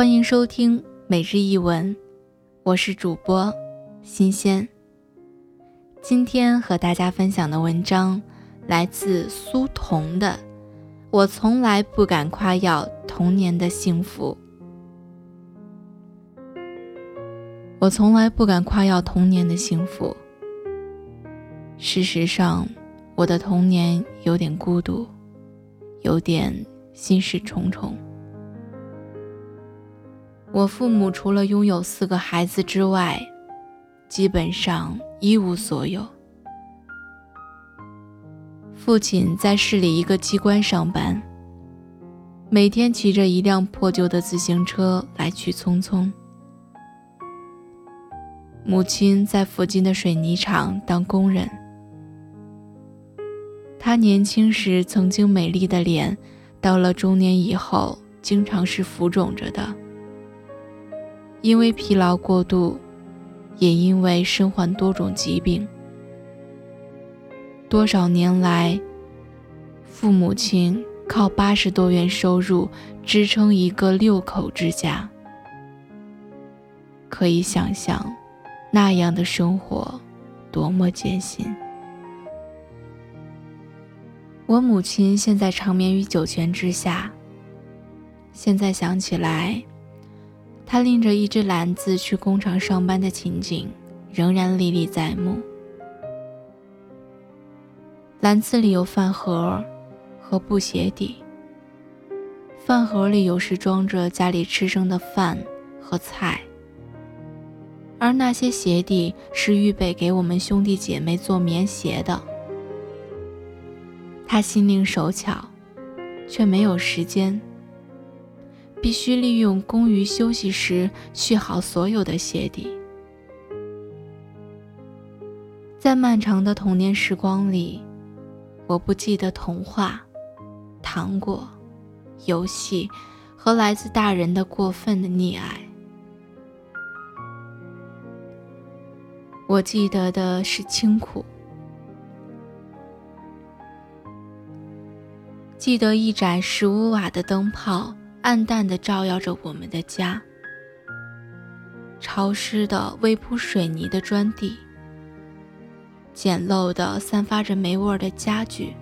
欢迎收听每日一文，我是主播新鲜。今天和大家分享的文章来自苏童的《我从来不敢夸耀童年的幸福》。我从来不敢夸耀童年的幸福。事实上，我的童年有点孤独，有点心事重重。我父母除了拥有四个孩子之外，基本上一无所有。父亲在市里一个机关上班，每天骑着一辆破旧的自行车来去匆匆。母亲在附近的水泥厂当工人。她年轻时曾经美丽的脸，到了中年以后，经常是浮肿着的。因为疲劳过度，也因为身患多种疾病，多少年来，父母亲靠八十多元收入支撑一个六口之家，可以想象。那样的生活，多么艰辛！我母亲现在长眠于九泉之下。现在想起来，他拎着一只篮子去工厂上班的情景，仍然历历在目。篮子里有饭盒和布鞋底，饭盒里有时装着家里吃剩的饭和菜。而那些鞋底是预备给我们兄弟姐妹做棉鞋的。他心灵手巧，却没有时间，必须利用工余休息时续好所有的鞋底。在漫长的童年时光里，我不记得童话、糖果、游戏和来自大人的过分的溺爱。我记得的是清苦，记得一盏十五瓦的灯泡暗淡的照耀着我们的家，潮湿的微铺水泥的砖地，简陋的散发着霉味的家具，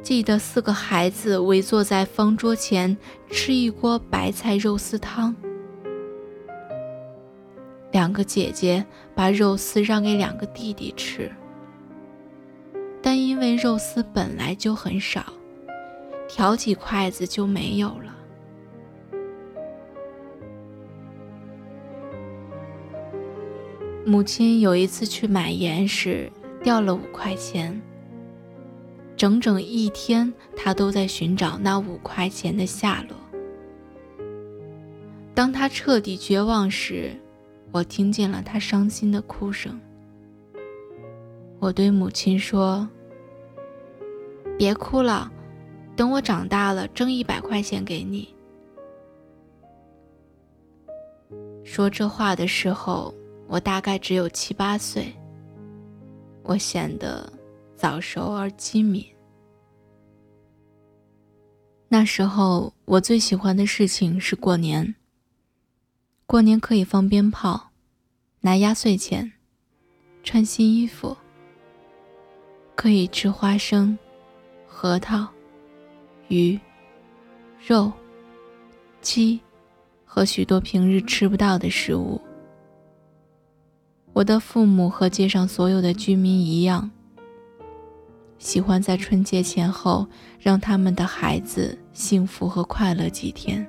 记得四个孩子围坐在方桌前吃一锅白菜肉丝汤。两个姐姐把肉丝让给两个弟弟吃，但因为肉丝本来就很少，挑起筷子就没有了。母亲有一次去买盐时掉了五块钱，整整一天她都在寻找那五块钱的下落。当她彻底绝望时，我听见了她伤心的哭声。我对母亲说：“别哭了，等我长大了挣一百块钱给你。”说这话的时候，我大概只有七八岁。我显得早熟而机敏。那时候，我最喜欢的事情是过年。过年可以放鞭炮，拿压岁钱，穿新衣服，可以吃花生、核桃、鱼、肉、鸡和许多平日吃不到的食物。我的父母和街上所有的居民一样，喜欢在春节前后让他们的孩子幸福和快乐几天。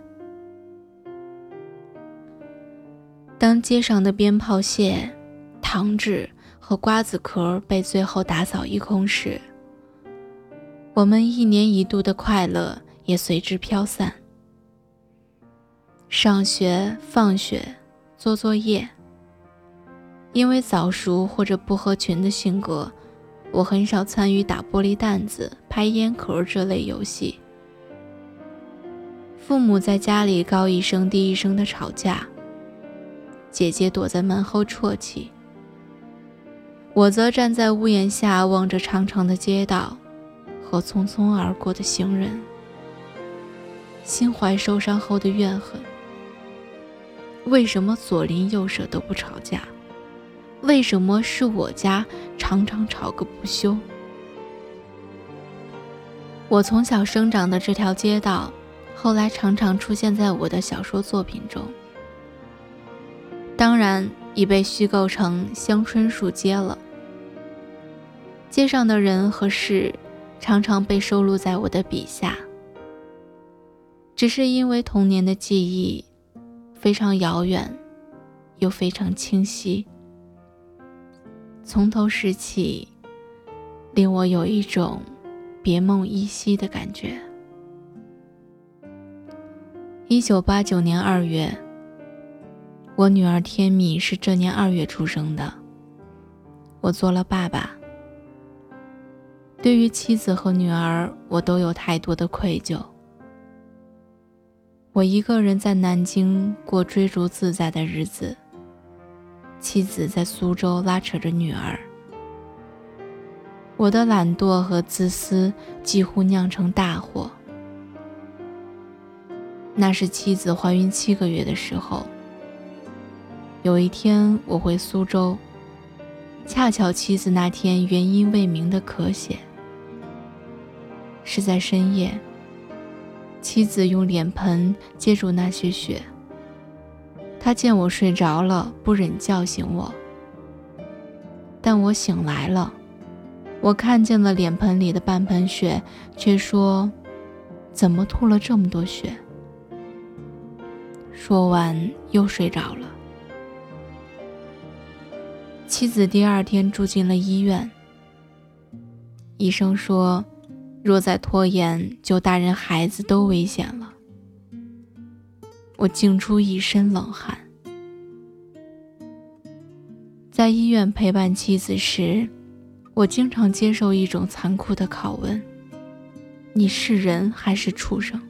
当街上的鞭炮屑、糖纸和瓜子壳被最后打扫一空时，我们一年一度的快乐也随之飘散。上学、放学、做作业，因为早熟或者不合群的性格，我很少参与打玻璃弹子、拍烟壳这类游戏。父母在家里高一声低一声的吵架。姐姐躲在门后啜泣，我则站在屋檐下望着长长的街道和匆匆而过的行人，心怀受伤后的怨恨。为什么左邻右舍都不吵架？为什么是我家常常吵个不休？我从小生长的这条街道，后来常常出现在我的小说作品中。当然，已被虚构成香椿树街了。街上的人和事，常常被收录在我的笔下。只是因为童年的记忆非常遥远，又非常清晰，从头拾起，令我有一种别梦依稀的感觉。一九八九年二月。我女儿天米是这年二月出生的。我做了爸爸，对于妻子和女儿，我都有太多的愧疚。我一个人在南京过追逐自在的日子，妻子在苏州拉扯着女儿。我的懒惰和自私几乎酿成大祸。那是妻子怀孕七个月的时候。有一天我回苏州，恰巧妻子那天原因未明的咳血。是在深夜，妻子用脸盆接住那些血。她见我睡着了，不忍叫醒我。但我醒来了，我看见了脸盆里的半盆血，却说：“怎么吐了这么多血？”说完又睡着了。妻子第二天住进了医院。医生说，若再拖延，就大人孩子都危险了。我惊出一身冷汗。在医院陪伴妻子时，我经常接受一种残酷的拷问：你是人还是畜生？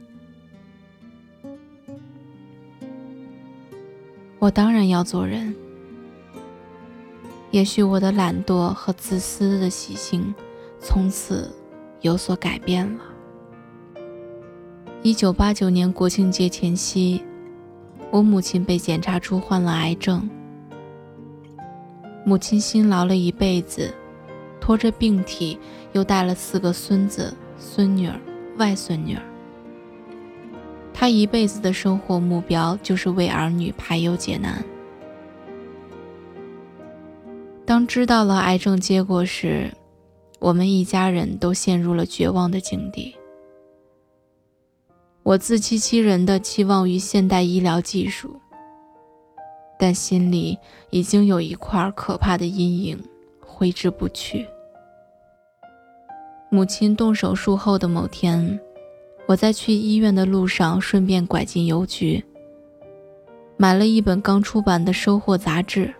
我当然要做人。也许我的懒惰和自私的习性从此有所改变了。一九八九年国庆节前夕，我母亲被检查出患了癌症。母亲辛劳了一辈子，拖着病体，又带了四个孙子、孙女儿、外孙女儿。她一辈子的生活目标就是为儿女排忧解难。当知道了癌症结果时，我们一家人都陷入了绝望的境地。我自欺欺人的期望于现代医疗技术，但心里已经有一块可怕的阴影挥之不去。母亲动手术后的某天，我在去医院的路上顺便拐进邮局，买了一本刚出版的《收获》杂志。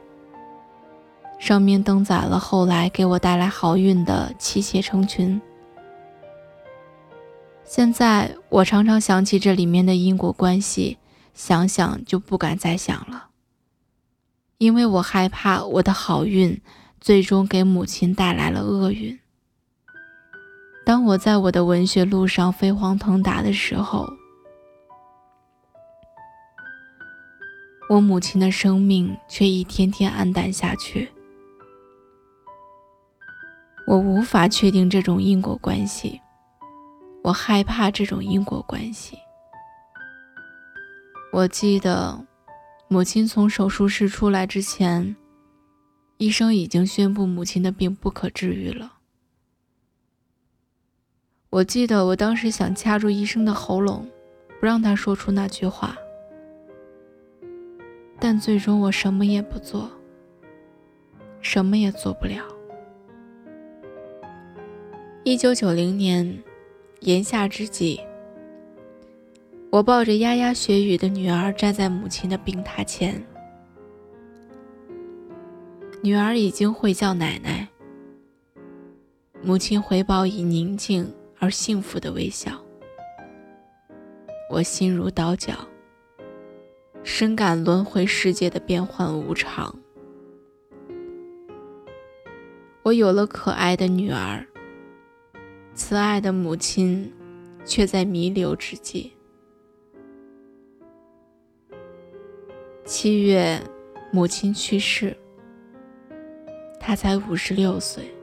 上面登载了后来给我带来好运的妻妾成群。现在我常常想起这里面的因果关系，想想就不敢再想了，因为我害怕我的好运最终给母亲带来了厄运。当我在我的文学路上飞黄腾达的时候，我母亲的生命却一天天黯淡下去。我无法确定这种因果关系，我害怕这种因果关系。我记得，母亲从手术室出来之前，医生已经宣布母亲的病不可治愈了。我记得我当时想掐住医生的喉咙，不让他说出那句话，但最终我什么也不做，什么也做不了。一九九零年炎夏之际，我抱着牙牙学语的女儿站在母亲的病榻前。女儿已经会叫奶奶，母亲回报以宁静而幸福的微笑。我心如刀绞，深感轮回世界的变幻无常。我有了可爱的女儿。慈爱的母亲却在弥留之际。七月母亲去世他才五十六岁。